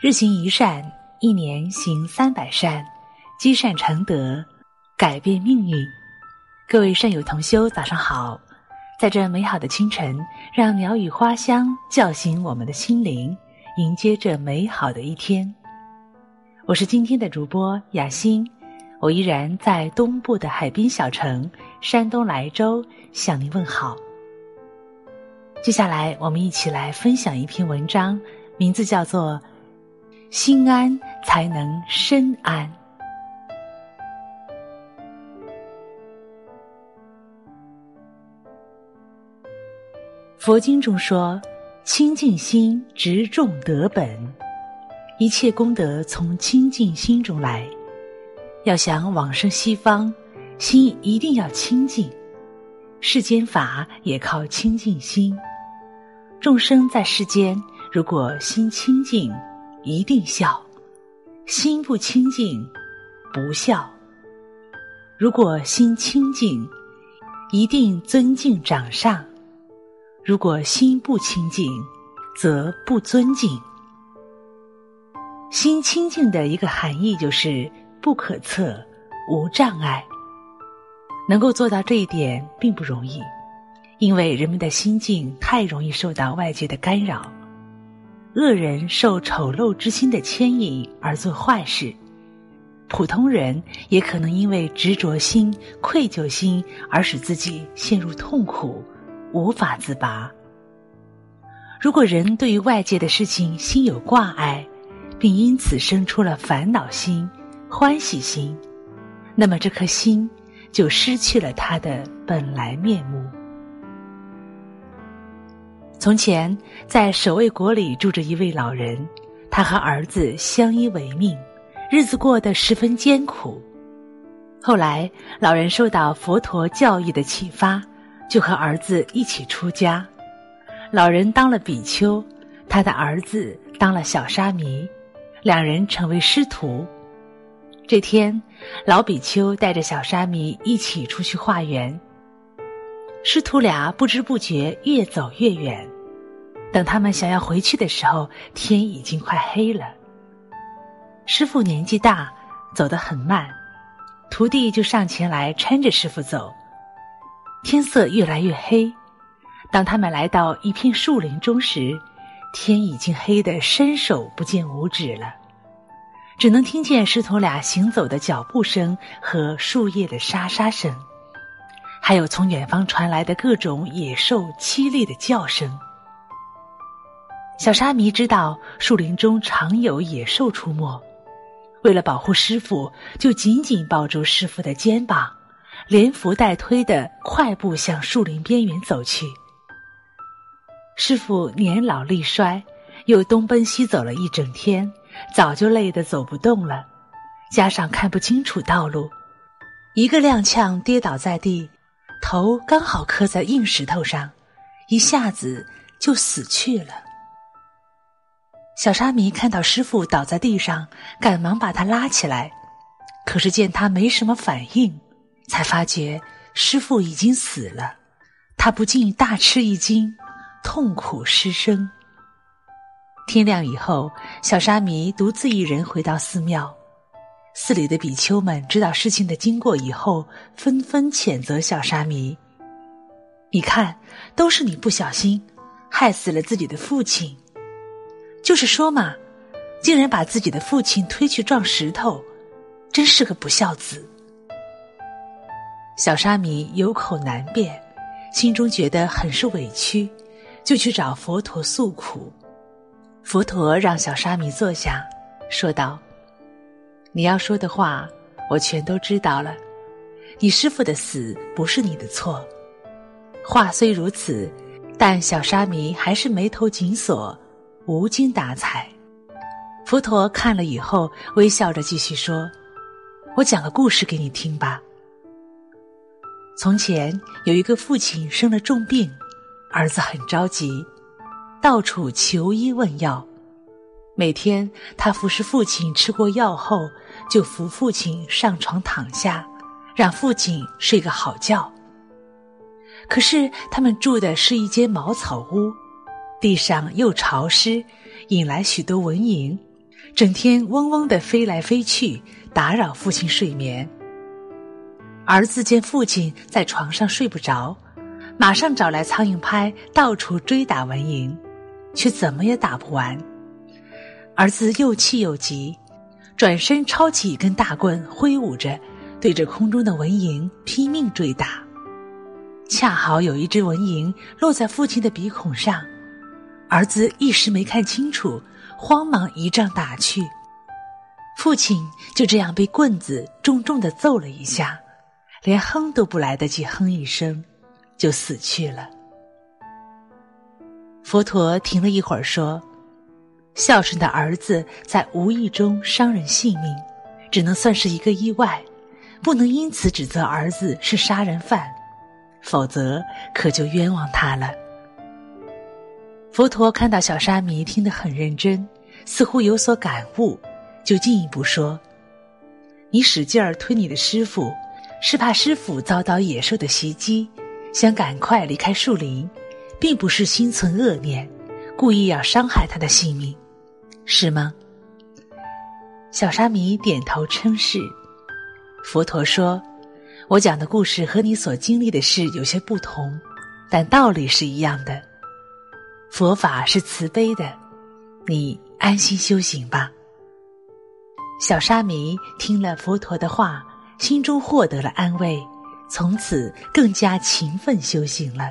日行一善，一年行三百善，积善成德，改变命运。各位善友同修，早上好！在这美好的清晨，让鸟语花香叫醒我们的心灵，迎接这美好的一天。我是今天的主播雅欣，我依然在东部的海滨小城山东莱州向您问好。接下来，我们一起来分享一篇文章，名字叫做。心安才能身安。佛经中说：“清净心直重德本，一切功德从清净心中来。要想往生西方，心一定要清净。世间法也靠清净心。众生在世间，如果心清净。”一定孝，心不清净不孝。如果心清净，一定尊敬长上；如果心不清净，则不尊敬。心清净的一个含义就是不可测、无障碍。能够做到这一点并不容易，因为人们的心境太容易受到外界的干扰。恶人受丑陋之心的牵引而做坏事，普通人也可能因为执着心、愧疚心而使自己陷入痛苦，无法自拔。如果人对于外界的事情心有挂碍，并因此生出了烦恼心、欢喜心，那么这颗心就失去了它的本来面目。从前，在守卫国里住着一位老人，他和儿子相依为命，日子过得十分艰苦。后来，老人受到佛陀教义的启发，就和儿子一起出家。老人当了比丘，他的儿子当了小沙弥，两人成为师徒。这天，老比丘带着小沙弥一起出去化缘。师徒俩不知不觉越走越远，等他们想要回去的时候，天已经快黑了。师傅年纪大，走得很慢，徒弟就上前来搀着师傅走。天色越来越黑，当他们来到一片树林中时，天已经黑得伸手不见五指了，只能听见师徒俩行走的脚步声和树叶的沙沙声。还有从远方传来的各种野兽凄厉的叫声。小沙弥知道树林中常有野兽出没，为了保护师傅，就紧紧抱住师傅的肩膀，连扶带推的快步向树林边缘走去。师傅年老力衰，又东奔西走了一整天，早就累得走不动了，加上看不清楚道路，一个踉跄跌倒在地。头刚好磕在硬石头上，一下子就死去了。小沙弥看到师傅倒在地上，赶忙把他拉起来，可是见他没什么反应，才发觉师傅已经死了。他不禁大吃一惊，痛苦失声。天亮以后，小沙弥独自一人回到寺庙。寺里的比丘们知道事情的经过以后，纷纷谴责小沙弥：“你看，都是你不小心，害死了自己的父亲。就是说嘛，竟然把自己的父亲推去撞石头，真是个不孝子。”小沙弥有口难辩，心中觉得很是委屈，就去找佛陀诉苦。佛陀让小沙弥坐下，说道。你要说的话，我全都知道了。你师傅的死不是你的错。话虽如此，但小沙弥还是眉头紧锁，无精打采。佛陀看了以后，微笑着继续说：“我讲个故事给你听吧。从前有一个父亲生了重病，儿子很着急，到处求医问药。”每天，他服侍父亲吃过药后，就扶父亲上床躺下，让父亲睡个好觉。可是他们住的是一间茅草屋，地上又潮湿，引来许多蚊蝇，整天嗡嗡的飞来飞去，打扰父亲睡眠。儿子见父亲在床上睡不着，马上找来苍蝇拍，到处追打蚊蝇，却怎么也打不完。儿子又气又急，转身抄起一根大棍，挥舞着，对着空中的蚊蝇拼命追打。恰好有一只蚊蝇落在父亲的鼻孔上，儿子一时没看清楚。慌忙一杖打去，父亲就这样被棍子重重的揍了一下，连哼都不来得及哼一声，就死去了。佛陀停了一会儿，说：“孝顺的儿子在无意中伤人性命，只能算是一个意外，不能因此指责儿子是杀人犯，否则可就冤枉他了。”佛陀看到小沙弥听得很认真，似乎有所感悟，就进一步说：“你使劲儿推你的师傅，是怕师傅遭到野兽的袭击，想赶快离开树林，并不是心存恶念，故意要伤害他的性命，是吗？”小沙弥点头称是。佛陀说：“我讲的故事和你所经历的事有些不同，但道理是一样的。”佛法是慈悲的，你安心修行吧。小沙弥听了佛陀的话，心中获得了安慰，从此更加勤奋修行了。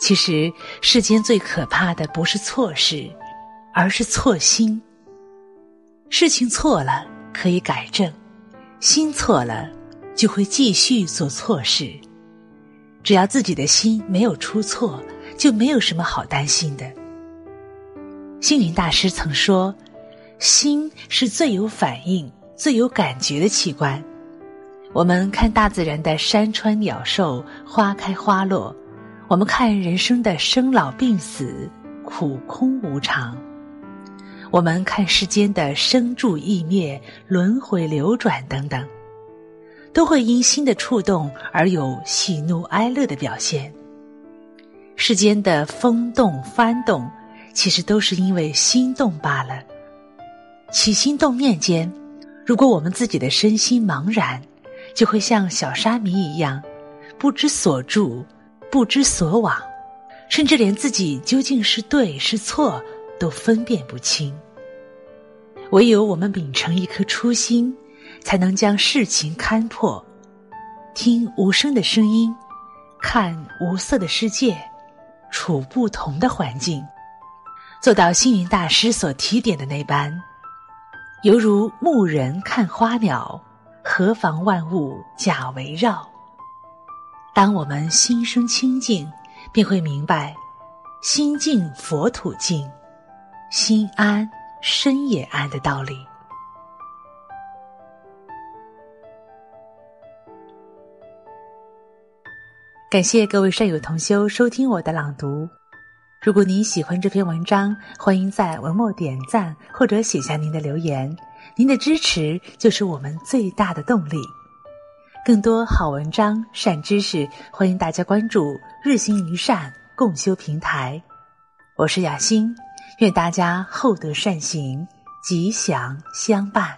其实世间最可怕的不是错事，而是错心。事情错了可以改正，心错了就会继续做错事。只要自己的心没有出错。就没有什么好担心的。星云大师曾说：“心是最有反应、最有感觉的器官。我们看大自然的山川鸟兽、花开花落，我们看人生的生老病死、苦空无常，我们看世间的生住异灭、轮回流转等等，都会因心的触动而有喜怒哀乐的表现。”世间的风动幡动，其实都是因为心动罢了。起心动念间，如果我们自己的身心茫然，就会像小沙弥一样，不知所住，不知所往，甚至连自己究竟是对是错都分辨不清。唯有我们秉承一颗初心，才能将事情看破，听无声的声音，看无色的世界。处不同的环境，做到星云大师所提点的那般，犹如牧人看花鸟，何妨万物假围绕。当我们心生清净，便会明白，心静佛土静，心安深也暗的道理。感谢各位善友同修收听我的朗读。如果您喜欢这篇文章，欢迎在文末点赞或者写下您的留言。您的支持就是我们最大的动力。更多好文章、善知识，欢迎大家关注“日行一善共修平台”。我是雅欣，愿大家厚德善行，吉祥相伴。